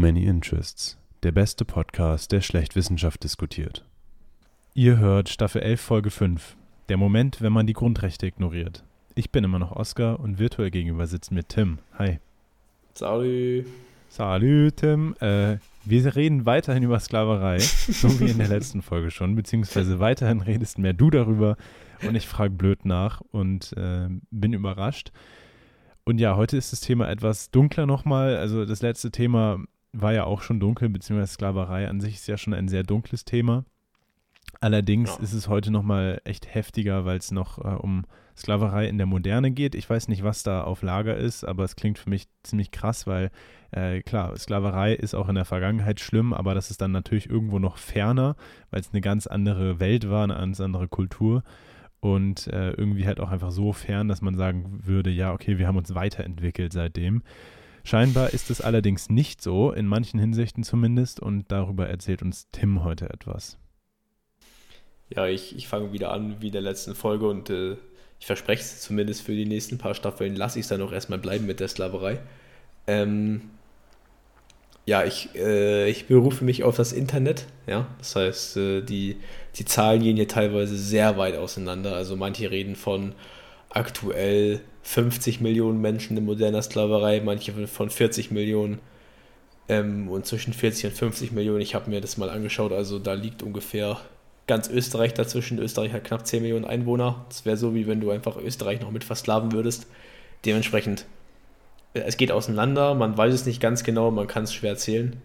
Many Interests, der beste Podcast, der schlecht Wissenschaft diskutiert. Ihr hört Staffel 11, Folge 5. Der Moment, wenn man die Grundrechte ignoriert. Ich bin immer noch Oskar und virtuell gegenüber sitzt mir Tim. Hi. Salut. Salut, Tim. Äh, wir reden weiterhin über Sklaverei, so wie in der letzten Folge schon, beziehungsweise weiterhin redest mehr du darüber und ich frage blöd nach und äh, bin überrascht. Und ja, heute ist das Thema etwas dunkler nochmal. Also das letzte Thema war ja auch schon dunkel, beziehungsweise Sklaverei an sich ist ja schon ein sehr dunkles Thema. Allerdings ja. ist es heute nochmal echt heftiger, weil es noch äh, um Sklaverei in der Moderne geht. Ich weiß nicht, was da auf Lager ist, aber es klingt für mich ziemlich krass, weil äh, klar, Sklaverei ist auch in der Vergangenheit schlimm, aber das ist dann natürlich irgendwo noch ferner, weil es eine ganz andere Welt war, eine ganz andere Kultur und äh, irgendwie halt auch einfach so fern, dass man sagen würde, ja, okay, wir haben uns weiterentwickelt seitdem. Scheinbar ist es allerdings nicht so, in manchen Hinsichten zumindest, und darüber erzählt uns Tim heute etwas. Ja, ich, ich fange wieder an wie in der letzten Folge und äh, ich verspreche es zumindest für die nächsten paar Staffeln, lasse ich es dann auch erstmal bleiben mit der Sklaverei. Ähm, ja, ich, äh, ich berufe mich auf das Internet. Ja, das heißt, äh, die, die Zahlen gehen hier teilweise sehr weit auseinander. Also manche reden von aktuell 50 Millionen Menschen in moderner Sklaverei, manche von 40 Millionen ähm, und zwischen 40 und 50 Millionen. Ich habe mir das mal angeschaut, also da liegt ungefähr ganz Österreich dazwischen. Österreich hat knapp 10 Millionen Einwohner. Das wäre so, wie wenn du einfach Österreich noch mit versklaven würdest. Dementsprechend es geht auseinander, man weiß es nicht ganz genau, man kann es schwer erzählen.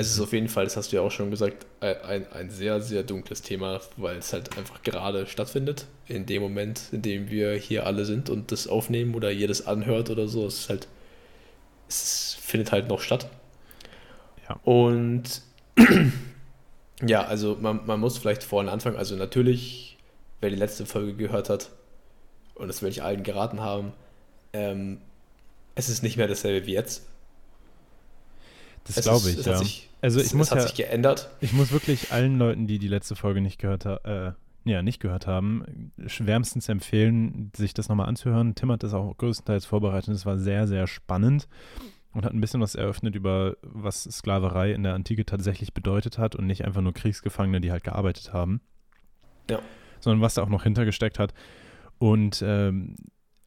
Es ist auf jeden Fall, das hast du ja auch schon gesagt, ein, ein sehr, sehr dunkles Thema, weil es halt einfach gerade stattfindet. In dem Moment, in dem wir hier alle sind und das aufnehmen oder ihr das anhört oder so, es ist halt, es findet halt noch statt. Ja. Und ja, also man, man muss vielleicht vorne anfangen. Also natürlich, wer die letzte Folge gehört hat, und das will ich allen geraten haben, ähm, es ist nicht mehr dasselbe wie jetzt. Das glaube ich, ja. Sich, also ich es, muss es hat ja, sich geändert. Ich muss wirklich allen Leuten, die die letzte Folge nicht gehört haben, äh, ja, nicht gehört haben, schwärmstens empfehlen, sich das nochmal anzuhören. Tim hat das auch größtenteils vorbereitet. Es war sehr, sehr spannend und hat ein bisschen was eröffnet über, was Sklaverei in der Antike tatsächlich bedeutet hat und nicht einfach nur Kriegsgefangene, die halt gearbeitet haben. Ja. Sondern was da auch noch hintergesteckt hat. Und ähm,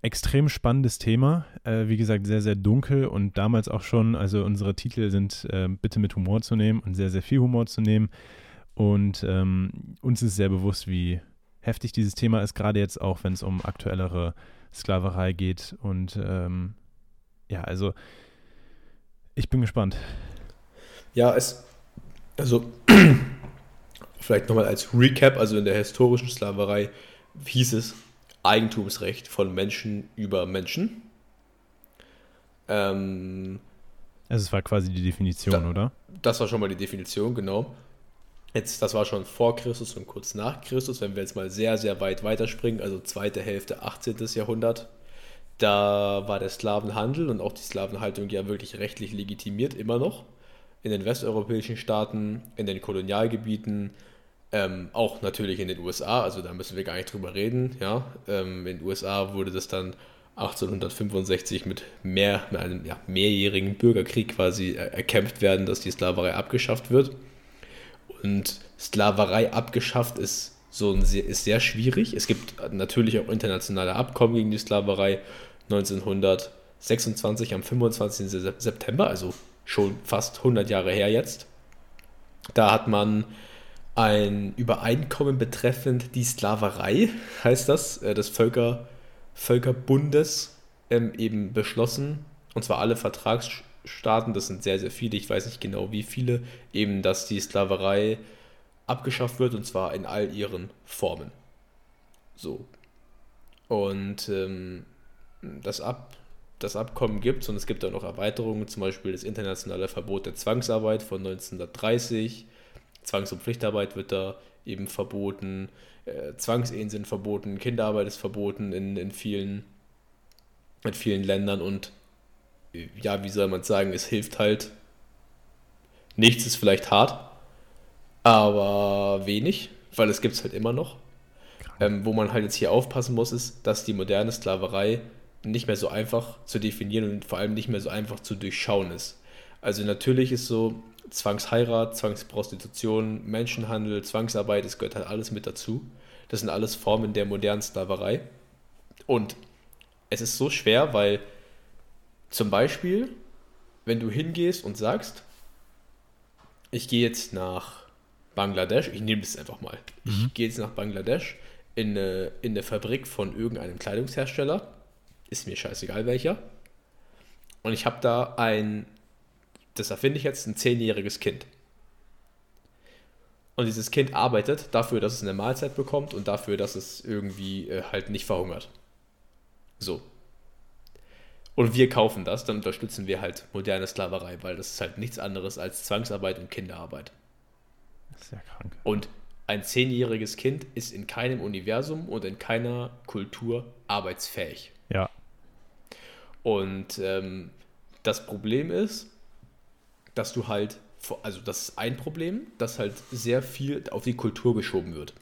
extrem spannendes Thema. Äh, wie gesagt, sehr, sehr dunkel und damals auch schon, also unsere Titel sind äh, bitte mit Humor zu nehmen und sehr, sehr viel Humor zu nehmen. Und ähm, uns ist sehr bewusst, wie heftig dieses Thema ist, gerade jetzt auch, wenn es um aktuellere Sklaverei geht. Und ähm, ja, also ich bin gespannt. Ja, es, also vielleicht nochmal als Recap, also in der historischen Sklaverei hieß es, Eigentumsrecht von Menschen über Menschen. Ähm, also es war quasi die Definition, da, oder? Das war schon mal die Definition, genau. Jetzt, das war schon vor Christus und kurz nach Christus, wenn wir jetzt mal sehr, sehr weit weiterspringen, also zweite Hälfte 18. Jahrhundert, da war der Sklavenhandel und auch die Sklavenhaltung ja wirklich rechtlich legitimiert, immer noch. In den westeuropäischen Staaten, in den Kolonialgebieten ähm, auch natürlich in den USA, also da müssen wir gar nicht drüber reden. Ja? Ähm, in den USA wurde das dann 1865 mit, mehr, mit einem ja, mehrjährigen Bürgerkrieg quasi erkämpft werden, dass die Sklaverei abgeschafft wird. Und Sklaverei abgeschafft ist, so ein sehr, ist sehr schwierig. Es gibt natürlich auch internationale Abkommen gegen die Sklaverei. 1926 am 25. September, also schon fast 100 Jahre her jetzt. Da hat man ein Übereinkommen betreffend die Sklaverei, heißt das, äh, des Völker, Völkerbundes ähm, eben beschlossen. Und zwar alle Vertragsstaaten, das sind sehr, sehr viele, ich weiß nicht genau wie viele, eben, dass die Sklaverei abgeschafft wird und zwar in all ihren Formen. So. Und ähm, das, Ab, das Abkommen gibt es und es gibt auch noch Erweiterungen, zum Beispiel das internationale Verbot der Zwangsarbeit von 1930 Zwangs- und Pflichtarbeit wird da eben verboten, äh, Zwangsehen sind verboten, Kinderarbeit ist verboten in, in, vielen, in vielen Ländern und äh, ja, wie soll man sagen, es hilft halt. Nichts ist vielleicht hart, aber wenig, weil es gibt es halt immer noch. Ähm, wo man halt jetzt hier aufpassen muss, ist, dass die moderne Sklaverei nicht mehr so einfach zu definieren und vor allem nicht mehr so einfach zu durchschauen ist. Also natürlich ist so Zwangsheirat, Zwangsprostitution, Menschenhandel, Zwangsarbeit, es gehört halt alles mit dazu. Das sind alles Formen der modernen Sklaverei. Und es ist so schwer, weil zum Beispiel, wenn du hingehst und sagst, ich gehe jetzt nach Bangladesch, ich nehme das einfach mal, mhm. ich gehe jetzt nach Bangladesch in eine, in eine Fabrik von irgendeinem Kleidungshersteller, ist mir scheißegal welcher, und ich habe da ein, das erfinde ich jetzt, ein zehnjähriges Kind. Und dieses Kind arbeitet dafür, dass es eine Mahlzeit bekommt und dafür, dass es irgendwie äh, halt nicht verhungert. So. Und wir kaufen das, dann unterstützen wir halt moderne Sklaverei, weil das ist halt nichts anderes als Zwangsarbeit und Kinderarbeit. Das ist ja krank. Und ein zehnjähriges Kind ist in keinem Universum und in keiner Kultur arbeitsfähig. Ja. Und ähm, das Problem ist, dass du halt, also das ist ein Problem, dass halt sehr viel auf die Kultur geschoben wird.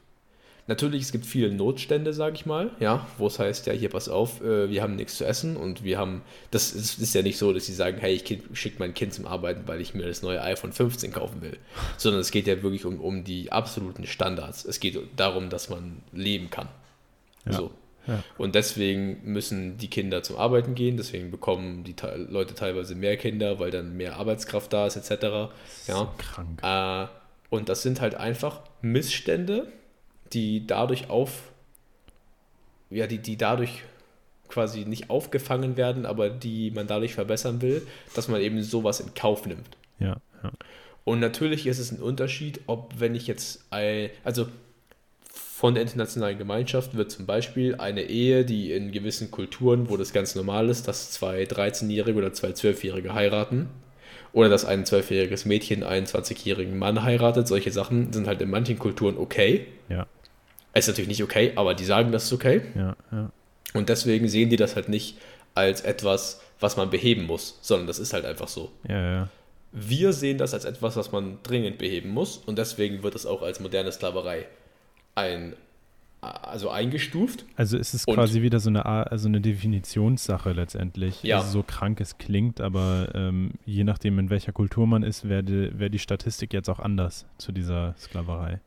Natürlich, es gibt viele Notstände, sage ich mal, ja, wo es heißt, ja, hier, pass auf, äh, wir haben nichts zu essen und wir haben, das ist, ist ja nicht so, dass sie sagen, hey, ich schicke mein Kind zum Arbeiten, weil ich mir das neue iPhone 15 kaufen will, sondern es geht ja wirklich um, um die absoluten Standards. Es geht darum, dass man leben kann. Ja. So. Ja. Und deswegen müssen die Kinder zum Arbeiten gehen, deswegen bekommen die Leute teilweise mehr Kinder, weil dann mehr Arbeitskraft da ist, etc. Ja. Krank. Äh, und das sind halt einfach Missstände, die dadurch auf, ja, die, die dadurch quasi nicht aufgefangen werden, aber die man dadurch verbessern will, dass man eben sowas in Kauf nimmt. Ja, ja. Und natürlich ist es ein Unterschied, ob wenn ich jetzt, ein, also von der internationalen Gemeinschaft wird zum Beispiel eine Ehe, die in gewissen Kulturen, wo das ganz normal ist, dass zwei 13-Jährige oder zwei 12-Jährige heiraten, oder dass ein 12-jähriges Mädchen einen 20-jährigen Mann heiratet, solche Sachen sind halt in manchen Kulturen okay. Ja. Ist natürlich nicht okay, aber die sagen, das ist okay. Ja, ja. Und deswegen sehen die das halt nicht als etwas, was man beheben muss, sondern das ist halt einfach so. Ja, ja. Wir sehen das als etwas, was man dringend beheben muss und deswegen wird es auch als moderne Sklaverei ein, also eingestuft. Also ist es quasi wieder so eine, also eine Definitionssache letztendlich. Ja. Also so krank es klingt, aber ähm, je nachdem, in welcher Kultur man ist, wäre wär die Statistik jetzt auch anders zu dieser Sklaverei.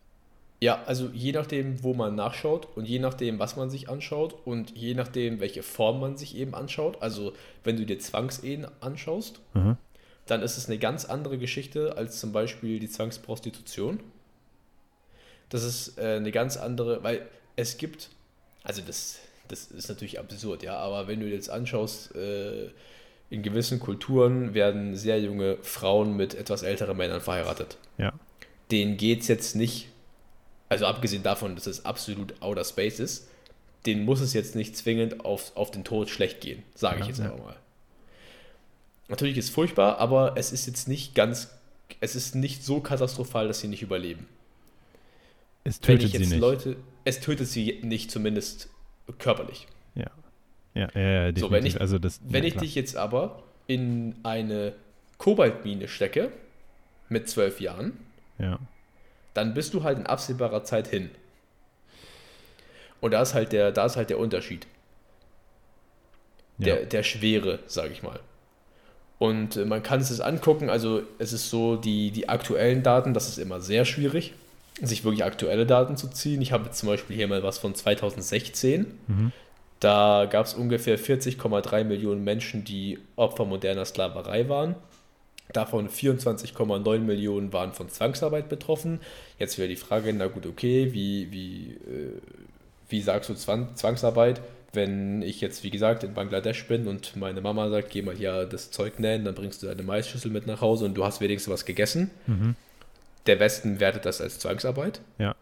Ja, also je nachdem, wo man nachschaut und je nachdem, was man sich anschaut und je nachdem, welche Form man sich eben anschaut. Also wenn du dir Zwangsehen anschaust, mhm. dann ist es eine ganz andere Geschichte als zum Beispiel die Zwangsprostitution. Das ist äh, eine ganz andere, weil es gibt, also das, das ist natürlich absurd, ja, aber wenn du jetzt anschaust, äh, in gewissen Kulturen werden sehr junge Frauen mit etwas älteren Männern verheiratet. Ja. Denen geht es jetzt nicht also abgesehen davon, dass es absolut outer space ist, den muss es jetzt nicht zwingend auf, auf den Tod schlecht gehen, sage ich jetzt ja. einfach mal. Natürlich ist es furchtbar, aber es ist jetzt nicht ganz, es ist nicht so katastrophal, dass sie nicht überleben. Es tötet sie nicht. Leute, es tötet sie nicht, zumindest körperlich. Ja. Ja, ja, ja definitiv. So, wenn ich, also das, wenn ja, ich dich jetzt aber in eine Kobaltmine stecke, mit zwölf Jahren, ja dann bist du halt in absehbarer Zeit hin. Und da ist halt der, da ist halt der Unterschied. Der, ja. der Schwere, sage ich mal. Und äh, man kann es angucken, also es ist so, die, die aktuellen Daten, das ist immer sehr schwierig, sich wirklich aktuelle Daten zu ziehen. Ich habe zum Beispiel hier mal was von 2016. Mhm. Da gab es ungefähr 40,3 Millionen Menschen, die Opfer moderner Sklaverei waren. Davon 24,9 Millionen waren von Zwangsarbeit betroffen. Jetzt wäre die Frage, na gut, okay, wie, wie, äh, wie sagst du Zwang, Zwangsarbeit? Wenn ich jetzt, wie gesagt, in Bangladesch bin und meine Mama sagt, geh mal hier das Zeug nähen, dann bringst du deine Maisschüssel mit nach Hause und du hast wenigstens was gegessen. Mhm. Der Westen wertet das als Zwangsarbeit. Ja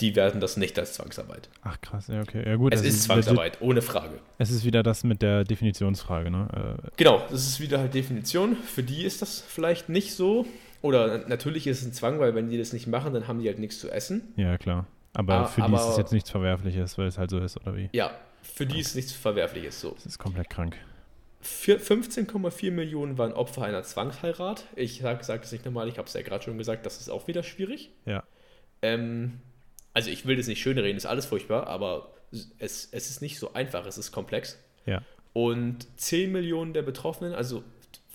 die werden das nicht als Zwangsarbeit. Ach krass, ja, okay. Ja, gut. Es ist Zwangsarbeit, ohne Frage. Es ist wieder das mit der Definitionsfrage, ne? Äh, genau, das ist wieder halt Definition. Für die ist das vielleicht nicht so. Oder natürlich ist es ein Zwang, weil wenn die das nicht machen, dann haben die halt nichts zu essen. Ja, klar. Aber ah, für aber, die ist es jetzt nichts Verwerfliches, weil es halt so ist, oder wie? Ja, für die okay. ist nichts Verwerfliches so. Das ist komplett krank. 15,4 Millionen waren Opfer einer Zwangsheirat. Ich sage sag es nicht nochmal, ich habe es ja gerade schon gesagt, das ist auch wieder schwierig. Ja. Ähm, also ich will das nicht schön reden, ist alles furchtbar, aber es, es ist nicht so einfach, es ist komplex. Ja. Und 10 Millionen der Betroffenen, also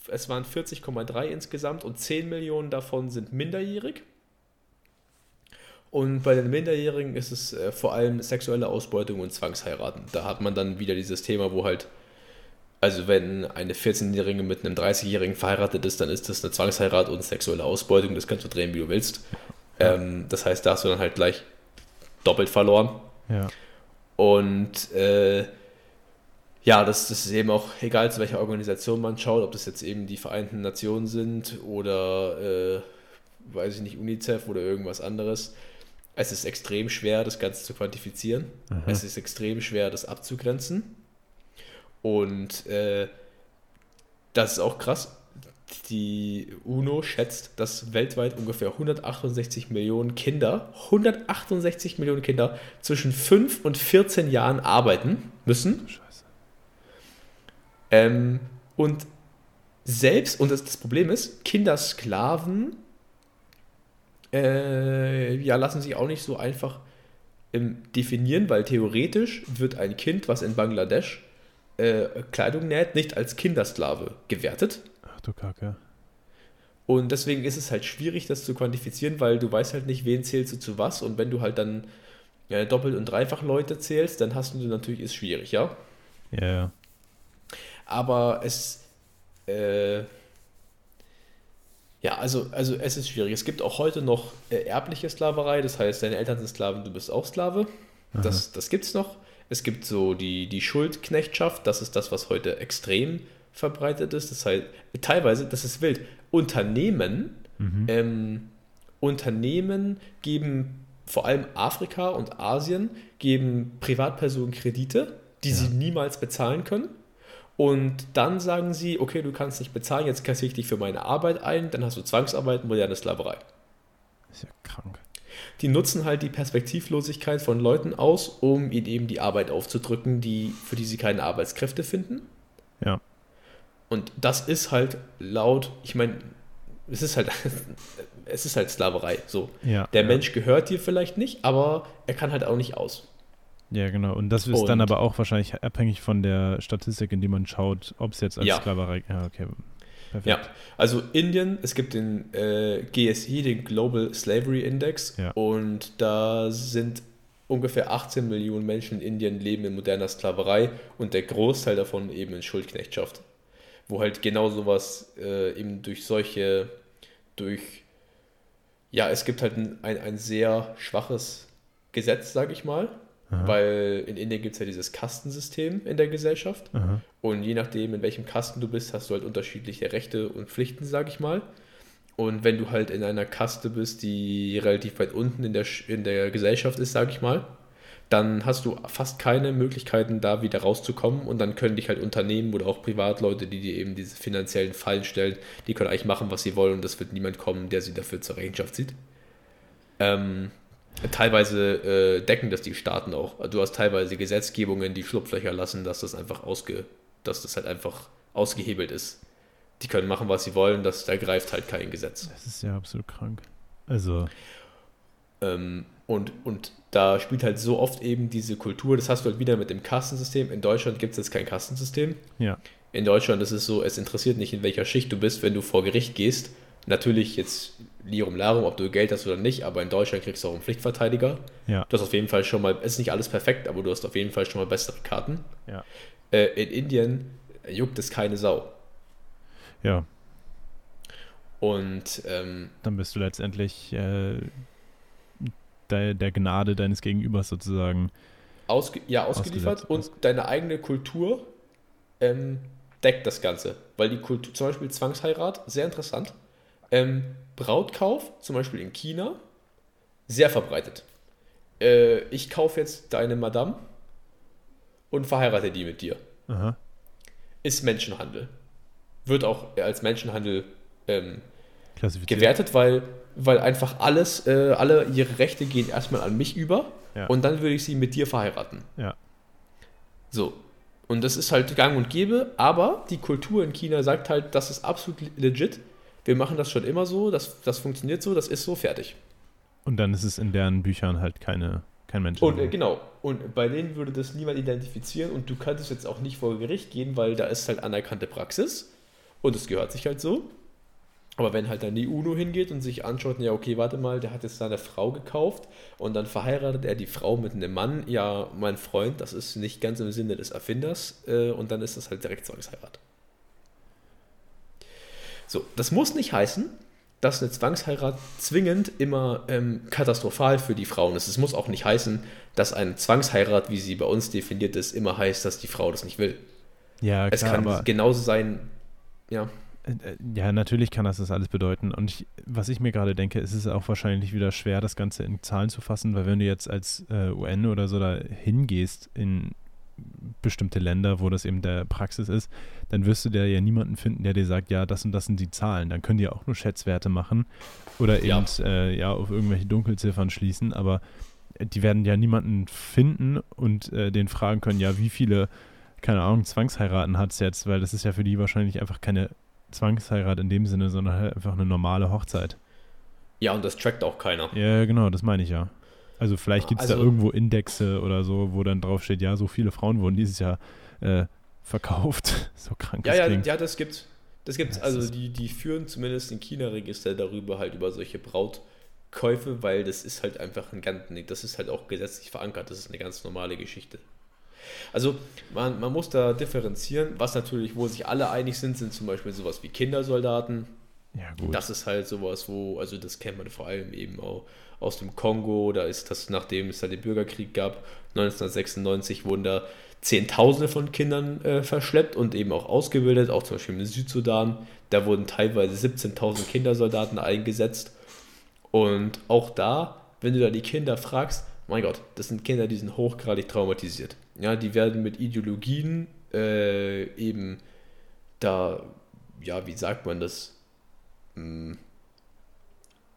es waren 40,3 insgesamt und 10 Millionen davon sind minderjährig. Und bei den Minderjährigen ist es äh, vor allem sexuelle Ausbeutung und Zwangsheiraten. Da hat man dann wieder dieses Thema, wo halt, also wenn eine 14-Jährige mit einem 30-Jährigen verheiratet ist, dann ist das eine Zwangsheirat und sexuelle Ausbeutung. Das kannst du drehen, wie du willst. Ja. Ähm, das heißt, da hast du dann halt gleich doppelt verloren. Ja. Und äh, ja, das, das, ist eben auch egal, zu welcher Organisation man schaut, ob das jetzt eben die Vereinten Nationen sind oder, äh, weiß ich nicht, UNICEF oder irgendwas anderes. Es ist extrem schwer, das Ganze zu quantifizieren. Mhm. Es ist extrem schwer, das abzugrenzen. Und äh, das ist auch krass. Die UNO schätzt, dass weltweit ungefähr 168 Millionen Kinder, 168 Millionen Kinder zwischen 5 und 14 Jahren arbeiten müssen. Scheiße. Ähm, und selbst, und das, das Problem ist, Kindersklaven äh, ja, lassen sich auch nicht so einfach ähm, definieren, weil theoretisch wird ein Kind, was in Bangladesch äh, Kleidung näht, nicht als Kindersklave gewertet. Ach du Kacke. Und deswegen ist es halt schwierig, das zu quantifizieren, weil du weißt halt nicht, wen zählst du zu was. Und wenn du halt dann ja, doppelt und dreifach Leute zählst, dann hast du natürlich, ist schwierig, ja? Ja, ja. Aber es, äh, ja, also, also es ist schwierig. Es gibt auch heute noch äh, erbliche Sklaverei, das heißt, deine Eltern sind Sklaven, du bist auch Sklave. Das, das gibt es noch. Es gibt so die, die Schuldknechtschaft, das ist das, was heute extrem verbreitet ist. Das heißt, teilweise, das ist wild. Unternehmen, mhm. ähm, Unternehmen geben vor allem Afrika und Asien, geben Privatpersonen Kredite, die ja. sie niemals bezahlen können und dann sagen sie, okay, du kannst nicht bezahlen, jetzt kassiere ich dich für meine Arbeit ein, dann hast du Zwangsarbeit, moderne Sklaverei. ist ja krank. Die nutzen halt die Perspektivlosigkeit von Leuten aus, um ihnen eben die Arbeit aufzudrücken, die, für die sie keine Arbeitskräfte finden. Ja. Und das ist halt laut, ich meine, es ist halt, es ist halt Sklaverei. So. Ja, Der ja. Mensch gehört dir vielleicht nicht, aber er kann halt auch nicht aus. Ja, genau. Und das ist und dann aber auch wahrscheinlich abhängig von der Statistik, in die man schaut, ob es jetzt als ja. Sklaverei. Ja, okay. Perfekt. Ja, also Indien, es gibt den äh, GSI, den Global Slavery Index, ja. und da sind ungefähr 18 Millionen Menschen in Indien leben in moderner Sklaverei und der Großteil davon eben in Schuldknechtschaft. Wo halt genau sowas äh, eben durch solche, durch, ja, es gibt halt ein, ein, ein sehr schwaches Gesetz, sag ich mal, Aha. Weil in Indien gibt es ja dieses Kastensystem in der Gesellschaft. Aha. Und je nachdem, in welchem Kasten du bist, hast du halt unterschiedliche Rechte und Pflichten, sag ich mal. Und wenn du halt in einer Kaste bist, die relativ weit unten in der, in der Gesellschaft ist, sag ich mal, dann hast du fast keine Möglichkeiten, da wieder rauszukommen. Und dann können dich halt Unternehmen oder auch Privatleute, die dir eben diese finanziellen Fallen stellen, die können eigentlich machen, was sie wollen. Und es wird niemand kommen, der sie dafür zur Rechenschaft zieht. Ähm, Teilweise äh, decken das die Staaten auch. Also du hast teilweise Gesetzgebungen, die Schlupflöcher lassen, dass das einfach ausge, dass das halt einfach ausgehebelt ist. Die können machen, was sie wollen, das, da greift halt kein Gesetz. Das ist ja absolut krank. Also. Ähm, und, und da spielt halt so oft eben diese Kultur, das hast du halt wieder mit dem Kastensystem. In Deutschland gibt es jetzt kein Kastensystem. Ja. In Deutschland ist es so, es interessiert nicht, in welcher Schicht du bist, wenn du vor Gericht gehst. Natürlich jetzt Lirum Larum, ob du Geld hast oder nicht, aber in Deutschland kriegst du auch einen Pflichtverteidiger. Ja. Du hast auf jeden Fall schon mal, es ist nicht alles perfekt, aber du hast auf jeden Fall schon mal bessere Karten. Ja. Äh, in Indien juckt es keine Sau. Ja. Und ähm, dann bist du letztendlich äh, der, der, Gnade deines Gegenübers sozusagen. Ausge ja, ausgeliefert und deine eigene Kultur ähm, deckt das Ganze. Weil die Kultur, zum Beispiel Zwangsheirat, sehr interessant. Ähm, Brautkauf, zum Beispiel in China, sehr verbreitet. Äh, ich kaufe jetzt deine Madame und verheirate die mit dir. Aha. Ist Menschenhandel. Wird auch als Menschenhandel ähm, gewertet, weil, weil einfach alles, äh, alle ihre Rechte gehen erstmal an mich über ja. und dann würde ich sie mit dir verheiraten. Ja. So. Und das ist halt gang und gäbe, aber die Kultur in China sagt halt, das ist absolut legit wir machen das schon immer so, das, das funktioniert so, das ist so, fertig. Und dann ist es in deren Büchern halt keine, kein Mensch. Und äh, genau, und bei denen würde das niemand identifizieren und du könntest jetzt auch nicht vor Gericht gehen, weil da ist halt anerkannte Praxis. Und es gehört sich halt so. Aber wenn halt dann die UNO hingeht und sich anschaut, ja, okay, warte mal, der hat jetzt seine Frau gekauft und dann verheiratet er die Frau mit einem Mann, ja, mein Freund, das ist nicht ganz im Sinne des Erfinders äh, und dann ist das halt direkt Zwangsheirat. So, das muss nicht heißen, dass eine Zwangsheirat zwingend immer ähm, katastrophal für die Frauen ist. Es muss auch nicht heißen, dass eine Zwangsheirat, wie sie bei uns definiert ist, immer heißt, dass die Frau das nicht will. Ja, klar, es kann genauso sein, ja. Äh, äh, ja, natürlich kann das das alles bedeuten. Und ich, was ich mir gerade denke, ist es auch wahrscheinlich wieder schwer, das Ganze in Zahlen zu fassen, weil wenn du jetzt als äh, UN oder so da hingehst in bestimmte Länder, wo das eben der Praxis ist, dann wirst du da ja niemanden finden, der dir sagt, ja, das und das sind die Zahlen. Dann können die auch nur Schätzwerte machen oder eben ja, äh, ja auf irgendwelche Dunkelziffern schließen, aber die werden ja niemanden finden und äh, den fragen können, ja, wie viele, keine Ahnung, Zwangsheiraten hat es jetzt, weil das ist ja für die wahrscheinlich einfach keine Zwangsheirat in dem Sinne, sondern halt einfach eine normale Hochzeit. Ja, und das trackt auch keiner. Ja, genau, das meine ich ja. Also vielleicht gibt es also, da irgendwo Indexe oder so, wo dann drauf steht, ja, so viele Frauen wurden dieses Jahr äh, verkauft. so krank. Ja, ja, klingt. ja, das gibt's. Das gibt's. Ja, also die, die führen zumindest in China-Register darüber halt über solche Brautkäufe, weil das ist halt einfach ein ganz, das ist halt auch gesetzlich verankert. Das ist eine ganz normale Geschichte. Also man, man muss da differenzieren. Was natürlich, wo sich alle einig sind, sind zum Beispiel sowas wie Kindersoldaten. Ja, gut. Das ist halt sowas, wo, also das kennt man vor allem eben auch aus dem Kongo. Da ist das, nachdem es da den Bürgerkrieg gab, 1996 wurden da Zehntausende von Kindern äh, verschleppt und eben auch ausgebildet, auch zum Beispiel im Südsudan. Da wurden teilweise 17.000 Kindersoldaten eingesetzt. Und auch da, wenn du da die Kinder fragst, mein Gott, das sind Kinder, die sind hochgradig traumatisiert. Ja, die werden mit Ideologien äh, eben da, ja, wie sagt man das? Hm,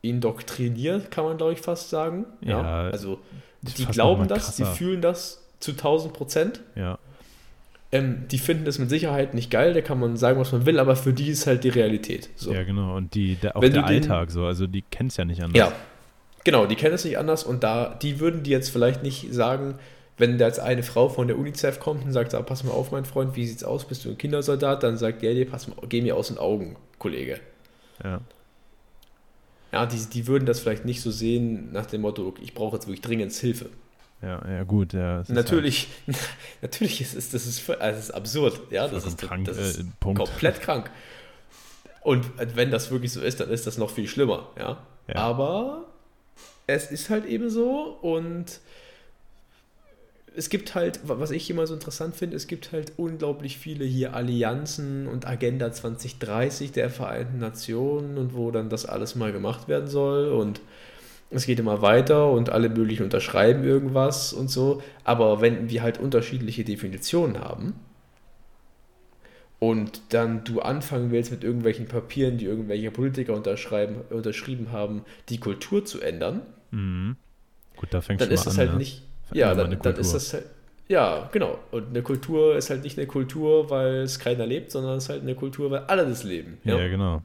indoktriniert, kann man glaube ich fast sagen. Ja, ja also die glauben das, die fühlen das zu 1000 Prozent. Ja. Ähm, die finden das mit Sicherheit nicht geil, da kann man sagen, was man will, aber für die ist halt die Realität. So. Ja, genau. Und die, der, auch Wenn der Alltag den, so, also die kennen es ja nicht anders. Ja, genau, die kennen es nicht anders und da, die würden die jetzt vielleicht nicht sagen, wenn da jetzt eine Frau von der UNICEF kommt und sagt, ah, pass mal auf, mein Freund, wie sieht's aus, bist du ein Kindersoldat? Dann sagt der dir, pass mal, geh mir aus den Augen, Kollege. Ja ja, die, die würden das vielleicht nicht so sehen nach dem Motto, ich brauche jetzt wirklich dringend Hilfe. Ja, ja, gut. Ja, natürlich, halt natürlich ist es das ist, also ist absurd. Ja, das ist, krank, das ist äh, komplett krank. Und wenn das wirklich so ist, dann ist das noch viel schlimmer. Ja? ja. Aber es ist halt eben so und es gibt halt, was ich immer so interessant finde, es gibt halt unglaublich viele hier Allianzen und Agenda 2030 der Vereinten Nationen und wo dann das alles mal gemacht werden soll und es geht immer weiter und alle möglichen unterschreiben irgendwas und so. Aber wenn wir halt unterschiedliche Definitionen haben und dann du anfangen willst mit irgendwelchen Papieren, die irgendwelche Politiker unterschreiben, unterschrieben haben, die Kultur zu ändern, mhm. Gut, da fängt dann ist es halt ja. nicht ja, dann, dann ist das halt. Ja, genau. Und eine Kultur ist halt nicht eine Kultur, weil es keiner lebt, sondern es ist halt eine Kultur, weil alle das leben. Ja, ja genau.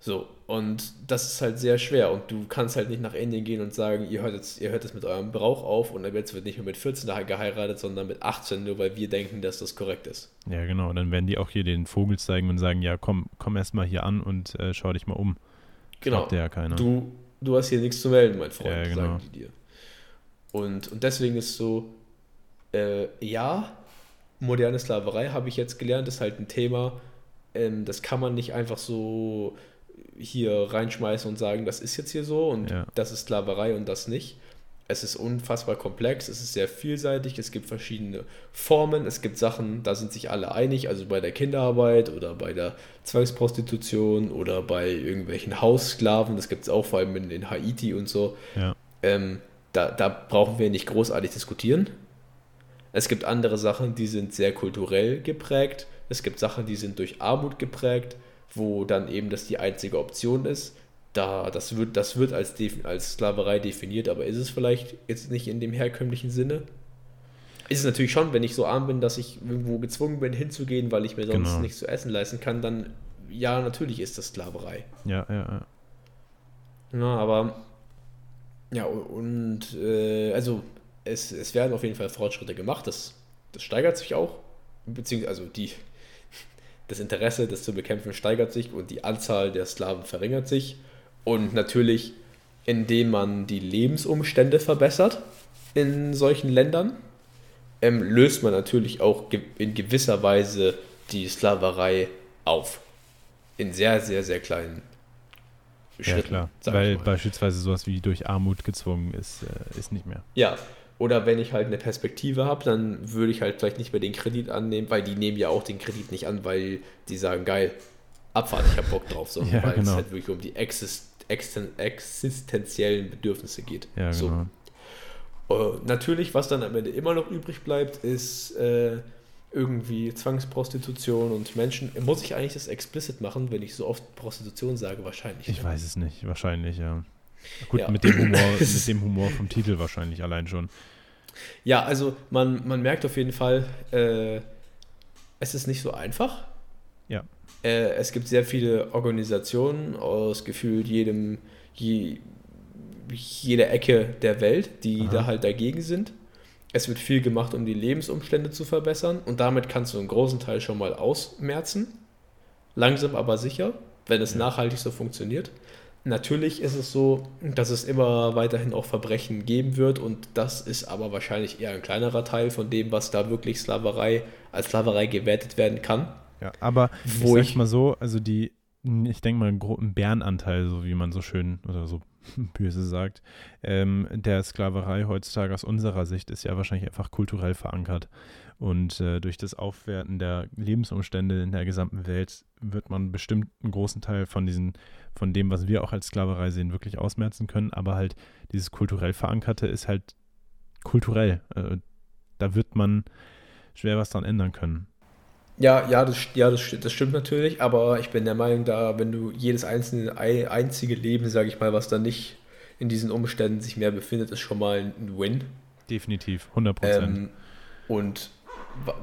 So, und das ist halt sehr schwer. Und du kannst halt nicht nach Indien gehen und sagen, ihr hört jetzt, ihr hört jetzt mit eurem Brauch auf und jetzt wird nicht mehr mit 14 geheiratet, sondern mit 18, nur weil wir denken, dass das korrekt ist. Ja, genau. Und dann werden die auch hier den Vogel zeigen und sagen, ja, komm, komm erst mal hier an und äh, schau dich mal um. Genau. Ja du, du hast hier nichts zu melden, mein Freund, ja, genau. sagen die dir. Und, und deswegen ist so, äh, ja, moderne Sklaverei habe ich jetzt gelernt, ist halt ein Thema, ähm, das kann man nicht einfach so hier reinschmeißen und sagen, das ist jetzt hier so und ja. das ist Sklaverei und das nicht. Es ist unfassbar komplex, es ist sehr vielseitig, es gibt verschiedene Formen, es gibt Sachen, da sind sich alle einig, also bei der Kinderarbeit oder bei der Zwangsprostitution oder bei irgendwelchen Haussklaven, das gibt es auch vor allem in, in Haiti und so. Ja. Ähm, da, da brauchen wir nicht großartig diskutieren. Es gibt andere Sachen, die sind sehr kulturell geprägt. Es gibt Sachen, die sind durch Armut geprägt, wo dann eben das die einzige Option ist. Da, das wird, das wird als, als Sklaverei definiert, aber ist es vielleicht jetzt nicht in dem herkömmlichen Sinne? Ist es natürlich schon, wenn ich so arm bin, dass ich irgendwo gezwungen bin hinzugehen, weil ich mir sonst genau. nichts zu essen leisten kann, dann ja, natürlich ist das Sklaverei. Ja, ja, ja. Na, aber ja, und äh, also es, es werden auf jeden Fall Fortschritte gemacht, das, das steigert sich auch, beziehungsweise also die, das Interesse, das zu bekämpfen, steigert sich und die Anzahl der Sklaven verringert sich. Und natürlich, indem man die Lebensumstände verbessert in solchen Ländern, ähm, löst man natürlich auch in gewisser Weise die Sklaverei auf. In sehr, sehr, sehr kleinen Schritten. Ja, klar. Weil beispielsweise sowas wie durch Armut gezwungen ist, äh, ist nicht mehr. Ja, oder wenn ich halt eine Perspektive habe, dann würde ich halt vielleicht nicht mehr den Kredit annehmen, weil die nehmen ja auch den Kredit nicht an, weil die sagen, geil, Abfahrt, ich habe Bock drauf, sondern ja, weil genau. es halt wirklich um die Exist existenziellen Bedürfnisse geht. Ja, so. genau. Uh, natürlich, was dann am Ende immer noch übrig bleibt, ist äh, irgendwie Zwangsprostitution und Menschen. Muss ich eigentlich das explicit machen, wenn ich so oft Prostitution sage? Wahrscheinlich. Ich ne? weiß es nicht, wahrscheinlich, ja. Gut, ja. mit, dem Humor, mit dem Humor vom Titel wahrscheinlich allein schon. Ja, also man, man merkt auf jeden Fall, äh, es ist nicht so einfach. Ja. Äh, es gibt sehr viele Organisationen aus gefühlt jedem, je, jeder Ecke der Welt, die Aha. da halt dagegen sind. Es wird viel gemacht, um die Lebensumstände zu verbessern und damit kannst du einen großen Teil schon mal ausmerzen. Langsam aber sicher, wenn es ja. nachhaltig so funktioniert. Natürlich ist es so, dass es immer weiterhin auch Verbrechen geben wird und das ist aber wahrscheinlich eher ein kleinerer Teil von dem, was da wirklich Sklaverei als Sklaverei gewertet werden kann. Ja, aber wo ich, ich mal so, also die, ich denke mal, einen Bärenanteil, so wie man so schön oder so böse sagt, ähm, der Sklaverei heutzutage aus unserer Sicht ist ja wahrscheinlich einfach kulturell verankert. Und äh, durch das Aufwerten der Lebensumstände in der gesamten Welt wird man bestimmt einen großen Teil von diesen, von dem, was wir auch als Sklaverei sehen, wirklich ausmerzen können. Aber halt dieses kulturell Verankerte ist halt kulturell. Äh, da wird man schwer was dran ändern können. Ja, ja, das, ja das, das stimmt natürlich, aber ich bin der Meinung, da, wenn du jedes einzelne einzige Leben, sage ich mal, was da nicht in diesen Umständen sich mehr befindet, ist schon mal ein Win. Definitiv, 100 Prozent. Ähm, und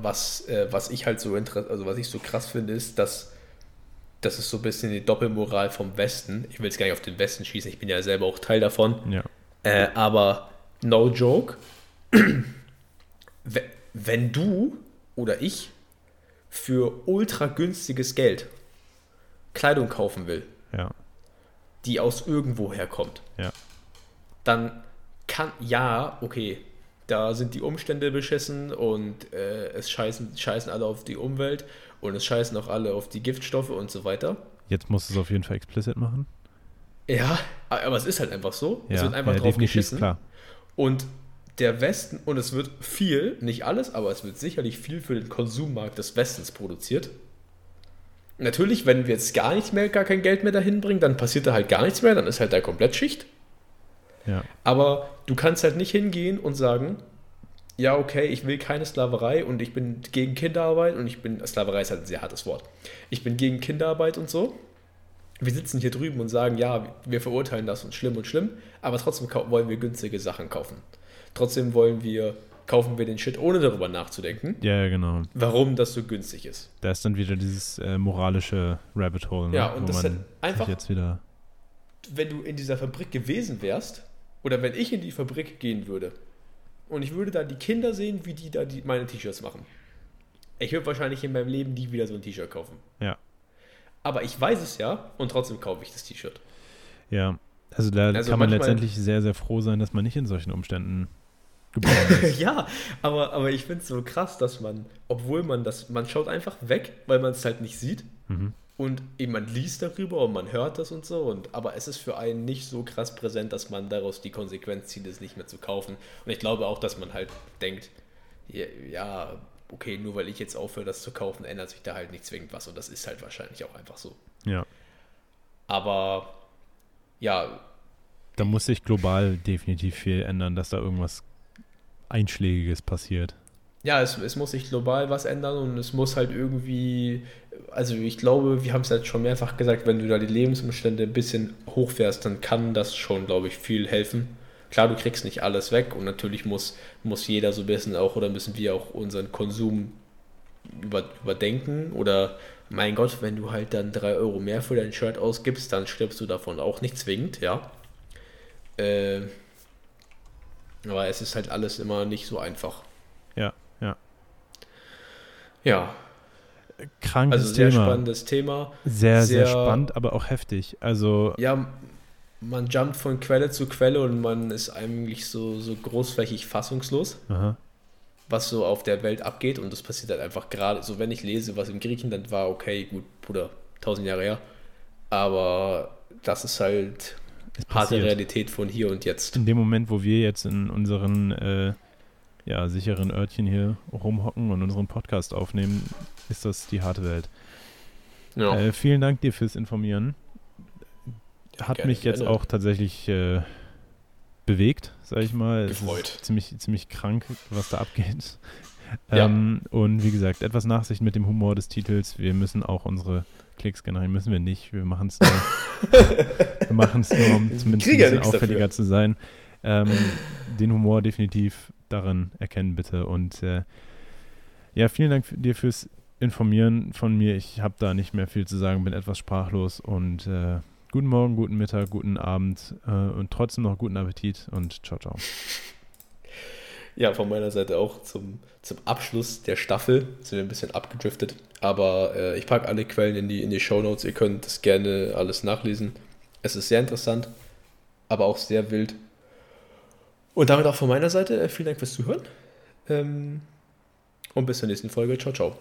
was, äh, was ich halt so also was ich so krass finde, ist, dass das ist so ein bisschen die Doppelmoral vom Westen. Ich will jetzt gar nicht auf den Westen schießen, ich bin ja selber auch Teil davon. Ja. Äh, aber no joke, wenn du oder ich für ultra günstiges Geld Kleidung kaufen will, ja. die aus irgendwo herkommt, ja. dann kann, ja, okay, da sind die Umstände beschissen und äh, es scheißen, scheißen alle auf die Umwelt und es scheißen auch alle auf die Giftstoffe und so weiter. Jetzt musst du es auf jeden Fall explicit machen. Ja, aber es ist halt einfach so. Ja, es wird einfach ja, drauf geschissen. Klar. Und der Westen, und es wird viel, nicht alles, aber es wird sicherlich viel für den Konsummarkt des Westens produziert. Natürlich, wenn wir jetzt gar nichts mehr, gar kein Geld mehr dahin bringen, dann passiert da halt gar nichts mehr, dann ist halt da komplett Schicht. Ja. Aber du kannst halt nicht hingehen und sagen, ja, okay, ich will keine Sklaverei und ich bin gegen Kinderarbeit und ich bin, Sklaverei ist halt ein sehr hartes Wort. Ich bin gegen Kinderarbeit und so. Wir sitzen hier drüben und sagen, ja, wir verurteilen das und schlimm und schlimm, aber trotzdem wollen wir günstige Sachen kaufen. Trotzdem wollen wir, kaufen wir den Shit, ohne darüber nachzudenken. Ja, genau. Warum das so günstig ist. Da ist dann wieder dieses äh, moralische Rabbit Hole. Ne? Ja, und das ist einfach, jetzt wieder wenn du in dieser Fabrik gewesen wärst, oder wenn ich in die Fabrik gehen würde und ich würde da die Kinder sehen, wie die da die, meine T-Shirts machen. Ich würde wahrscheinlich in meinem Leben nie wieder so ein T-Shirt kaufen. Ja. Aber ich weiß es ja und trotzdem kaufe ich das T-Shirt. Ja, also da also kann man letztendlich sehr, sehr froh sein, dass man nicht in solchen Umständen geboren ist. ja, aber, aber ich finde es so krass, dass man, obwohl man das, man schaut einfach weg, weil man es halt nicht sieht. Mhm und eben man liest darüber und man hört das und so, und, aber es ist für einen nicht so krass präsent, dass man daraus die Konsequenz zieht, es nicht mehr zu kaufen. Und ich glaube auch, dass man halt denkt, ja, okay, nur weil ich jetzt aufhöre, das zu kaufen, ändert sich da halt nicht zwingend was. Und das ist halt wahrscheinlich auch einfach so. Ja. Aber ja. Da muss sich global definitiv viel ändern, dass da irgendwas Einschlägiges passiert ja, es, es muss sich global was ändern und es muss halt irgendwie, also ich glaube, wir haben es jetzt schon mehrfach gesagt, wenn du da die Lebensumstände ein bisschen hochfährst, dann kann das schon, glaube ich, viel helfen. Klar, du kriegst nicht alles weg und natürlich muss, muss jeder so ein bisschen auch oder müssen wir auch unseren Konsum über, überdenken oder mein Gott, wenn du halt dann drei Euro mehr für dein Shirt ausgibst, dann stirbst du davon auch nicht zwingend, ja. Äh, aber es ist halt alles immer nicht so einfach. Ja. Ja. krankes Also sehr Thema. spannendes Thema. Sehr, sehr, sehr- spannend, aber auch heftig. Also, Ja, man jumpt von Quelle zu Quelle und man ist eigentlich so, so großflächig fassungslos, aha. was so auf der Welt abgeht. Und das passiert halt einfach gerade. So, wenn ich lese, was in Griechenland war, okay, gut, Bruder, tausend Jahre her. Aber das ist halt harte. Realität von hier und jetzt. In dem Moment, wo wir jetzt in unseren äh, ja, sicheren Örtchen hier rumhocken und unseren Podcast aufnehmen, ist das die harte Welt. Ja. Äh, vielen Dank dir fürs Informieren. Hat gerne, mich jetzt gerne. auch tatsächlich äh, bewegt, sag ich mal. Es Gefreut. ist ziemlich, ziemlich krank, was da abgeht. Ja. Ähm, und wie gesagt, etwas Nachsicht mit dem Humor des Titels. Wir müssen auch unsere Klicks generieren. Müssen wir nicht. Wir machen es nur, wir machen's nur, um zumindest ein bisschen auffälliger dafür. zu sein. Ähm, den Humor definitiv darin erkennen, bitte. Und äh, ja, vielen Dank für, dir fürs Informieren von mir. Ich habe da nicht mehr viel zu sagen, bin etwas sprachlos und äh, guten Morgen, guten Mittag, guten Abend äh, und trotzdem noch guten Appetit und ciao, ciao. Ja, von meiner Seite auch zum, zum Abschluss der Staffel sind wir ein bisschen abgedriftet. Aber äh, ich packe alle Quellen in die, in die Show Notes. Ihr könnt das gerne alles nachlesen. Es ist sehr interessant, aber auch sehr wild. Und damit auch von meiner Seite äh, vielen Dank fürs Zuhören. Ähm, und bis zur nächsten Folge. Ciao, ciao.